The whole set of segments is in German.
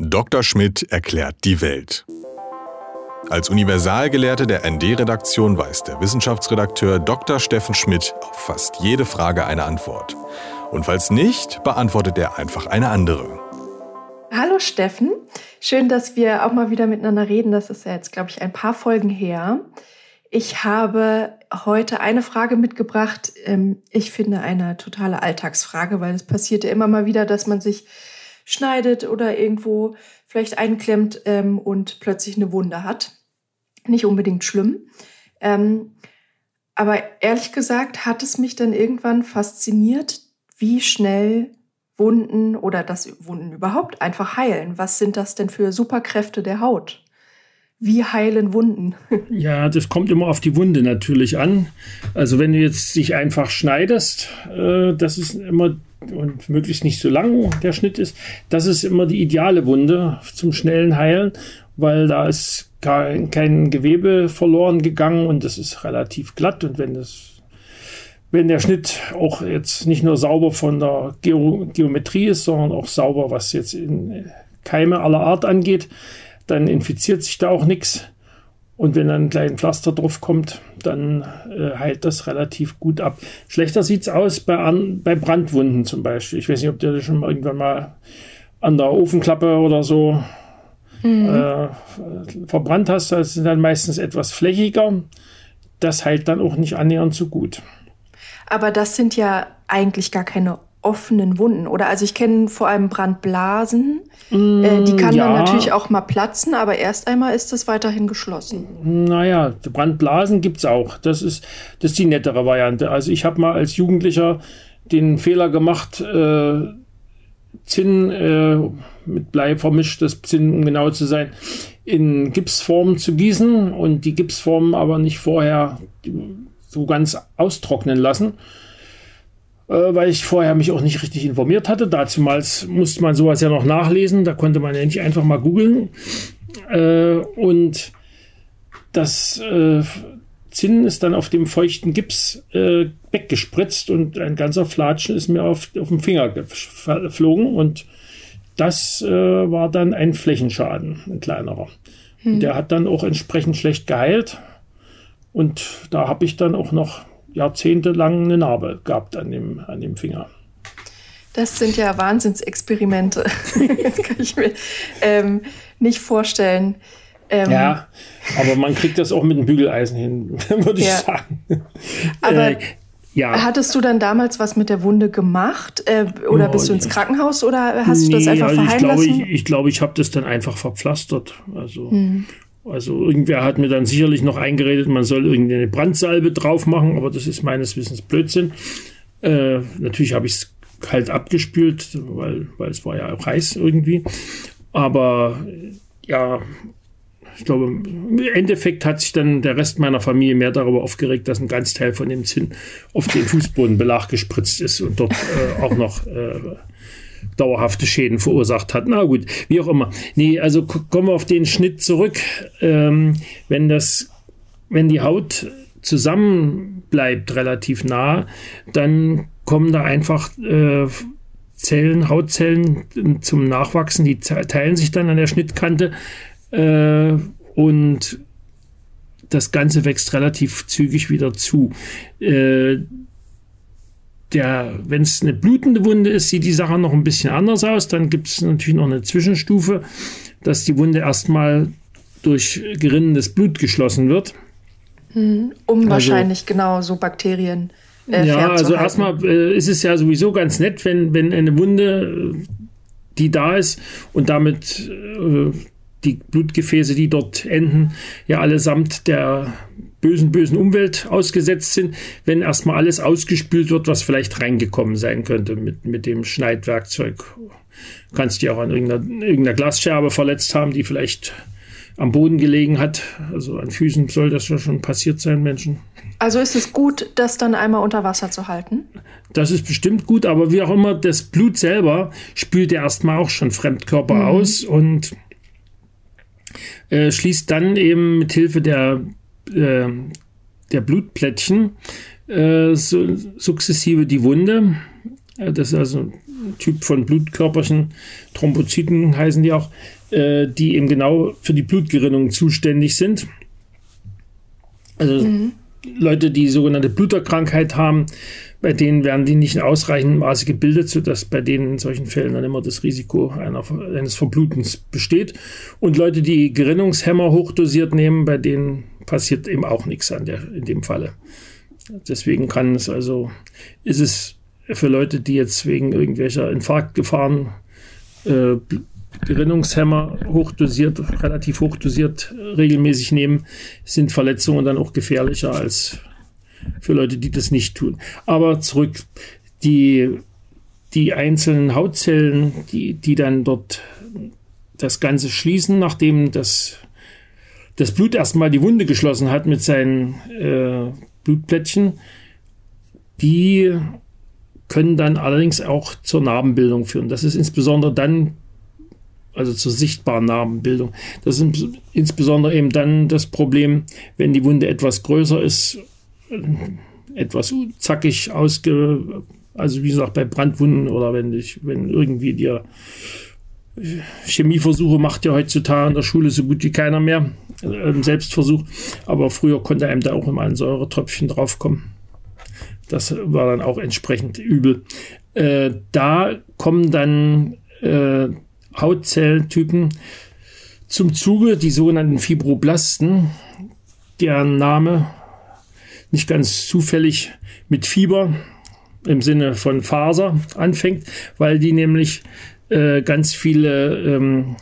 Dr. Schmidt erklärt die Welt. Als Universalgelehrte der ND-Redaktion weiß der Wissenschaftsredakteur Dr. Steffen Schmidt auf fast jede Frage eine Antwort. Und falls nicht, beantwortet er einfach eine andere. Hallo Steffen, schön, dass wir auch mal wieder miteinander reden. Das ist ja jetzt, glaube ich, ein paar Folgen her. Ich habe heute eine Frage mitgebracht. Ähm, ich finde eine totale Alltagsfrage, weil es passiert ja immer mal wieder, dass man sich schneidet oder irgendwo vielleicht einklemmt ähm, und plötzlich eine Wunde hat. Nicht unbedingt schlimm. Ähm, aber ehrlich gesagt hat es mich dann irgendwann fasziniert, wie schnell Wunden oder dass Wunden überhaupt einfach heilen. Was sind das denn für Superkräfte der Haut? Wie heilen Wunden? Ja, das kommt immer auf die Wunde natürlich an. Also wenn du jetzt dich einfach schneidest, äh, das ist immer und möglichst nicht so lang der Schnitt ist, das ist immer die ideale Wunde zum schnellen Heilen, weil da ist kein, kein Gewebe verloren gegangen und das ist relativ glatt und wenn das wenn der Schnitt auch jetzt nicht nur sauber von der Geo Geometrie ist, sondern auch sauber, was jetzt in Keime aller Art angeht, dann infiziert sich da auch nichts. Und wenn dann ein kleines Pflaster drauf kommt, dann äh, heilt das relativ gut ab. Schlechter sieht's aus bei, an, bei Brandwunden zum Beispiel. Ich weiß nicht, ob du das schon mal irgendwann mal an der Ofenklappe oder so mhm. äh, verbrannt hast. Das sind dann meistens etwas flächiger. Das heilt dann auch nicht annähernd so gut. Aber das sind ja eigentlich gar keine offenen Wunden, oder? Also ich kenne vor allem Brandblasen. Mm, äh, die kann ja. dann natürlich auch mal platzen, aber erst einmal ist das weiterhin geschlossen. Naja, Brandblasen gibt es auch. Das ist, das ist die nettere Variante. Also ich habe mal als Jugendlicher den Fehler gemacht, äh, Zinn äh, mit Blei vermischt, das Zinn, um genau zu sein, in Gipsform zu gießen und die Gipsform aber nicht vorher so ganz austrocknen lassen weil ich vorher mich auch nicht richtig informiert hatte. Dazumals musste man sowas ja noch nachlesen, da konnte man ja nicht einfach mal googeln. Äh, und das äh, Zinn ist dann auf dem feuchten Gips äh, weggespritzt und ein ganzer Flatschen ist mir auf, auf den Finger geflogen und das äh, war dann ein Flächenschaden, ein kleinerer. Hm. Der hat dann auch entsprechend schlecht geheilt und da habe ich dann auch noch jahrzehntelang eine Narbe gehabt an dem, an dem Finger. Das sind ja Wahnsinnsexperimente. das kann ich mir ähm, nicht vorstellen. Ähm, ja, aber man kriegt das auch mit dem Bügeleisen hin, würde ja. ich sagen. Aber äh, ja. hattest du dann damals was mit der Wunde gemacht? Äh, oder oh, bist du ins Krankenhaus oder hast nee, du das einfach also verheilen ich glaube, lassen? Ich, ich glaube, ich habe das dann einfach verpflastert. Also hm. Also irgendwer hat mir dann sicherlich noch eingeredet, man soll irgendeine Brandsalbe drauf machen, aber das ist meines Wissens Blödsinn. Äh, natürlich habe ich es kalt abgespült, weil, weil es war ja auch heiß irgendwie. Aber ja, ich glaube, im Endeffekt hat sich dann der Rest meiner Familie mehr darüber aufgeregt, dass ein ganz Teil von dem Zinn auf den Fußbodenbelag gespritzt ist und dort äh, auch noch äh, dauerhafte Schäden verursacht hat. Na gut, wie auch immer. Nee, also kommen wir auf den Schnitt zurück. Ähm, wenn das, wenn die Haut zusammen bleibt, relativ nah, dann kommen da einfach äh, Zellen, Hautzellen zum Nachwachsen, die teilen sich dann an der Schnittkante äh, und das Ganze wächst relativ zügig wieder zu. Äh, der, wenn es eine blutende Wunde ist, sieht die Sache noch ein bisschen anders aus. Dann gibt es natürlich noch eine Zwischenstufe, dass die Wunde erstmal durch gerinnendes Blut geschlossen wird. Hm, um also, wahrscheinlich genau so Bakterien. Äh, ja, also erstmal äh, ist es ja sowieso ganz nett, wenn, wenn eine Wunde, äh, die da ist und damit äh, die Blutgefäße, die dort enden, ja allesamt der bösen, bösen Umwelt ausgesetzt sind, wenn erstmal alles ausgespült wird, was vielleicht reingekommen sein könnte mit, mit dem Schneidwerkzeug. Du kannst dich auch an irgendeiner, irgendeiner Glasscherbe verletzt haben, die vielleicht am Boden gelegen hat. Also an Füßen soll das ja schon passiert sein, Menschen. Also ist es gut, das dann einmal unter Wasser zu halten? Das ist bestimmt gut, aber wie auch immer, das Blut selber spült ja erstmal auch schon Fremdkörper mhm. aus und äh, schließt dann eben mit Hilfe der äh, der Blutplättchen äh, so, sukzessive die Wunde. Äh, das ist also Typ von Blutkörperchen, Thrombozyten heißen die auch, äh, die eben genau für die Blutgerinnung zuständig sind. Also mhm. Leute, die sogenannte Bluterkrankheit haben, bei denen werden die nicht in ausreichendem Maße gebildet, sodass bei denen in solchen Fällen dann immer das Risiko einer, eines Verblutens besteht. Und Leute, die Gerinnungshemmer hochdosiert nehmen, bei denen passiert eben auch nichts an der, in dem Falle. Deswegen kann es also, ist es für Leute, die jetzt wegen irgendwelcher Infarktgefahren äh, Gerinnungshemmer hochdosiert, relativ hochdosiert regelmäßig nehmen, sind Verletzungen dann auch gefährlicher als für Leute, die das nicht tun. Aber zurück, die, die einzelnen Hautzellen, die, die dann dort das Ganze schließen, nachdem das, das Blut erstmal die Wunde geschlossen hat mit seinen äh, Blutplättchen, die können dann allerdings auch zur Narbenbildung führen. Das ist insbesondere dann, also zur sichtbaren Narbenbildung. Das ist insbesondere eben dann das Problem, wenn die Wunde etwas größer ist, etwas zackig ausge, also wie gesagt, bei Brandwunden oder wenn ich, wenn irgendwie dir Chemieversuche macht ja heutzutage in der Schule so gut wie keiner mehr, äh, Selbstversuch, aber früher konnte einem da auch immer ein Säuretröpfchen draufkommen. Das war dann auch entsprechend übel. Äh, da kommen dann äh, Hautzelltypen zum Zuge, die sogenannten Fibroblasten, deren Name nicht ganz zufällig mit Fieber im Sinne von Faser anfängt, weil die nämlich äh, ganz viele ähm,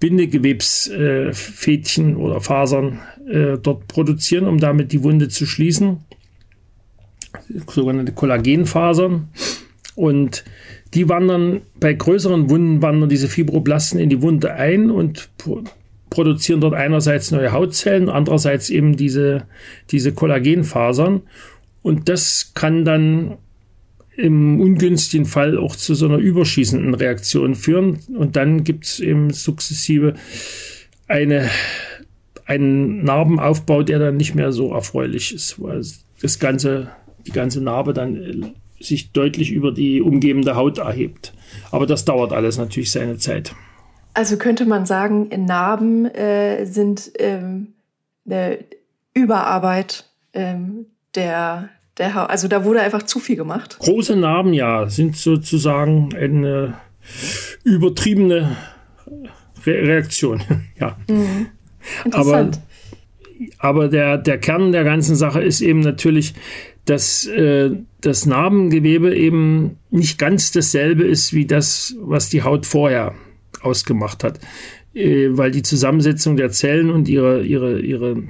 Bindegewebsfädchen äh, oder Fasern äh, dort produzieren, um damit die Wunde zu schließen sogenannte Kollagenfasern. Und die wandern bei größeren Wunden wandern diese Fibroblasten in die Wunde ein und produzieren dort einerseits neue Hautzellen, andererseits eben diese, diese Kollagenfasern. Und das kann dann im ungünstigen Fall auch zu so einer überschießenden Reaktion führen. Und dann gibt es eben sukzessive eine, einen Narbenaufbau, der dann nicht mehr so erfreulich ist, weil das Ganze die ganze Narbe dann äh, sich deutlich über die umgebende Haut erhebt. Aber das dauert alles natürlich seine Zeit. Also könnte man sagen, Narben äh, sind ähm, eine Überarbeit ähm, der, der. Also da wurde einfach zu viel gemacht. Große Narben, ja, sind sozusagen eine übertriebene Re Reaktion. ja. Mhm. Interessant. Aber, aber der, der Kern der ganzen Sache ist eben natürlich, dass äh, das Narbengewebe eben nicht ganz dasselbe ist wie das, was die Haut vorher ausgemacht hat, äh, weil die Zusammensetzung der Zellen und ihre, ihre, ihre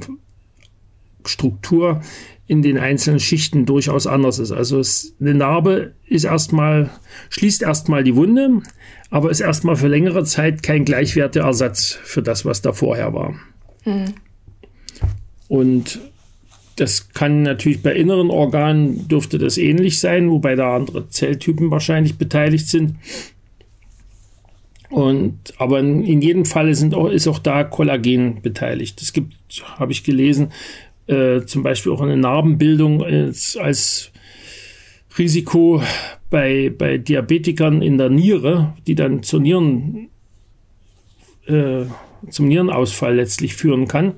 Struktur in den einzelnen Schichten durchaus anders ist. Also es, eine Narbe ist erstmal, schließt erstmal die Wunde, aber ist erstmal für längere Zeit kein gleichwertiger Ersatz für das, was da vorher war. Mhm. Und das kann natürlich bei inneren Organen dürfte das ähnlich sein, wobei da andere Zelltypen wahrscheinlich beteiligt sind. Und, aber in, jedem Fall sind auch, ist auch da Kollagen beteiligt. Es gibt, habe ich gelesen, äh, zum Beispiel auch eine Narbenbildung als, als Risiko bei, bei Diabetikern in der Niere, die dann zur Nieren, äh, zum Nierenausfall letztlich führen kann.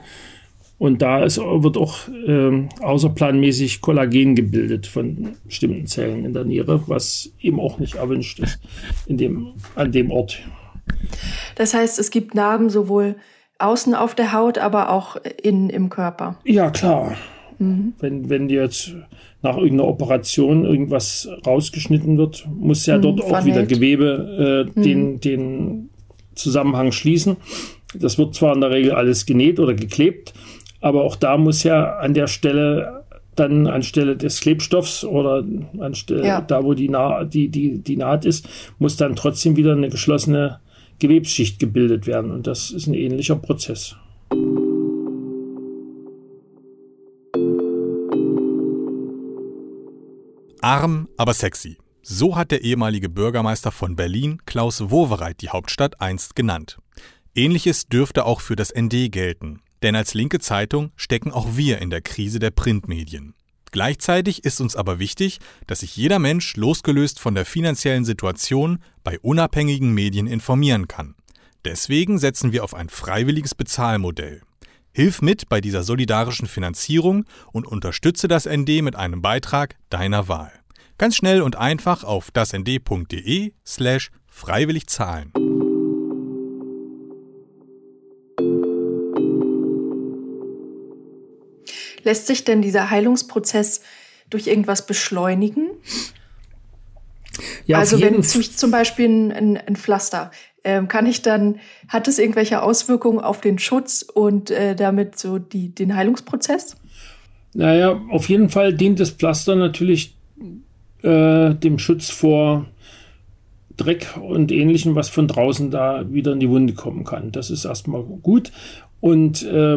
Und da ist, wird auch äh, außerplanmäßig Kollagen gebildet von bestimmten Zellen in der Niere, was eben auch nicht erwünscht ist in dem, an dem Ort. Das heißt, es gibt Narben sowohl außen auf der Haut, aber auch innen im Körper. Ja, klar. Mhm. Wenn, wenn jetzt nach irgendeiner Operation irgendwas rausgeschnitten wird, muss ja mhm, dort auch wieder Gewebe äh, mhm. den, den Zusammenhang schließen. Das wird zwar in der Regel alles genäht oder geklebt, aber auch da muss ja an der Stelle dann anstelle des Klebstoffs oder anstelle ja. da, wo die, Na die, die, die Naht ist, muss dann trotzdem wieder eine geschlossene Gewebsschicht gebildet werden. Und das ist ein ähnlicher Prozess. Arm, aber sexy. So hat der ehemalige Bürgermeister von Berlin, Klaus Wowereit, die Hauptstadt einst genannt. Ähnliches dürfte auch für das ND gelten. Denn als linke Zeitung stecken auch wir in der Krise der Printmedien. Gleichzeitig ist uns aber wichtig, dass sich jeder Mensch losgelöst von der finanziellen Situation bei unabhängigen Medien informieren kann. Deswegen setzen wir auf ein freiwilliges Bezahlmodell. Hilf mit bei dieser solidarischen Finanzierung und unterstütze das ND mit einem Beitrag deiner Wahl. Ganz schnell und einfach auf dasnd.de slash freiwillig zahlen. Lässt sich denn dieser Heilungsprozess durch irgendwas beschleunigen? Ja, also wenn ich zum Beispiel ein, ein Pflaster, ähm, kann ich dann, hat es irgendwelche Auswirkungen auf den Schutz und äh, damit so die, den Heilungsprozess? Naja, auf jeden Fall dient das Pflaster natürlich äh, dem Schutz vor Dreck und ähnlichem, was von draußen da wieder in die Wunde kommen kann. Das ist erstmal gut. Und äh,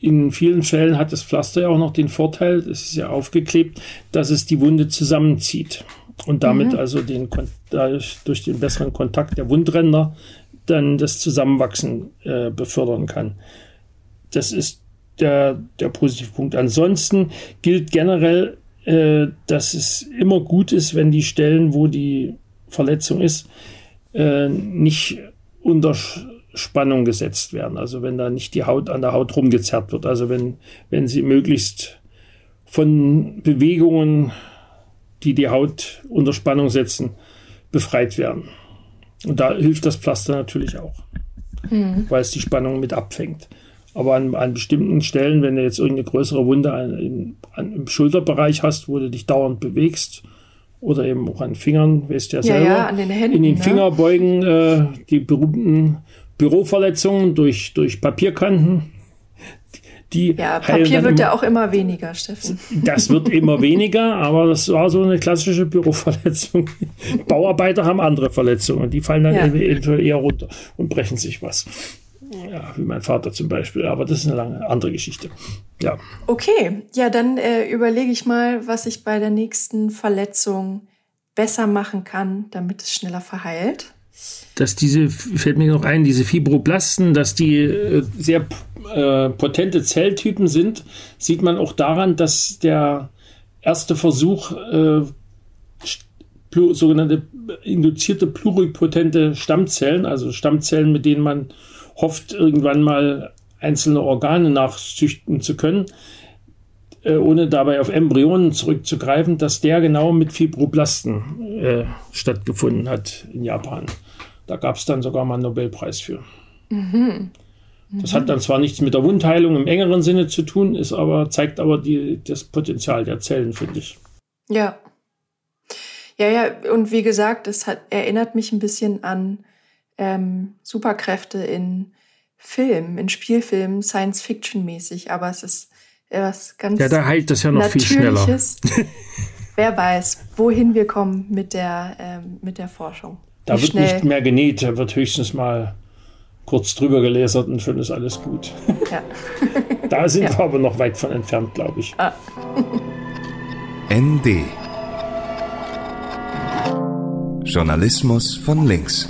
in vielen Fällen hat das Pflaster ja auch noch den Vorteil, es ist ja aufgeklebt, dass es die Wunde zusammenzieht und damit mhm. also den, durch den besseren Kontakt der Wundränder dann das Zusammenwachsen äh, befördern kann. Das ist der, der positive Punkt. Ansonsten gilt generell, äh, dass es immer gut ist, wenn die Stellen, wo die Verletzung ist, äh, nicht unter Spannung gesetzt werden. Also wenn da nicht die Haut an der Haut rumgezerrt wird. Also wenn, wenn sie möglichst von Bewegungen, die die Haut unter Spannung setzen, befreit werden. Und da hilft das Pflaster natürlich auch, mhm. weil es die Spannung mit abfängt. Aber an, an bestimmten Stellen, wenn du jetzt irgendeine größere Wunde an, in, an, im Schulterbereich hast, wo du dich dauernd bewegst, oder eben auch an Fingern, weißt du ja, ja selber, ja, an den Händen, in den ne? Fingerbeugen, äh, die berühmten Büroverletzungen durch, durch Papierkanten. Die ja, Papier wird ja auch immer weniger, Steffen. Das wird immer weniger, aber das war so eine klassische Büroverletzung. Bauarbeiter haben andere Verletzungen, die fallen dann ja. eventuell eher runter und brechen sich was. Ja, wie mein Vater zum Beispiel, aber das ist eine lange andere Geschichte. Ja. Okay, ja, dann äh, überlege ich mal, was ich bei der nächsten Verletzung besser machen kann, damit es schneller verheilt dass diese, fällt mir noch ein, diese Fibroblasten, dass die äh, sehr äh, potente Zelltypen sind, sieht man auch daran, dass der erste Versuch äh, sogenannte induzierte pluripotente Stammzellen, also Stammzellen, mit denen man hofft, irgendwann mal einzelne Organe nachzüchten zu können, ohne dabei auf Embryonen zurückzugreifen, dass der genau mit Fibroblasten äh, stattgefunden hat in Japan. Da gab es dann sogar mal einen Nobelpreis für. Mhm. Mhm. Das hat dann zwar nichts mit der Wundheilung im engeren Sinne zu tun, ist aber, zeigt aber die, das Potenzial der Zellen, finde ich. Ja. Ja, ja, und wie gesagt, es hat, erinnert mich ein bisschen an ähm, Superkräfte in Filmen, in Spielfilmen, Science-Fiction-mäßig, aber es ist etwas ganz. Ja, da heilt das ja noch viel schneller. Wer weiß, wohin wir kommen mit der, ähm, mit der Forschung. Da wird schnell. nicht mehr genäht, da wird höchstens mal kurz drüber gelasert und schon ist alles gut. Ja. da sind ja. wir aber noch weit von entfernt, glaube ich. Ah. ND Journalismus von links.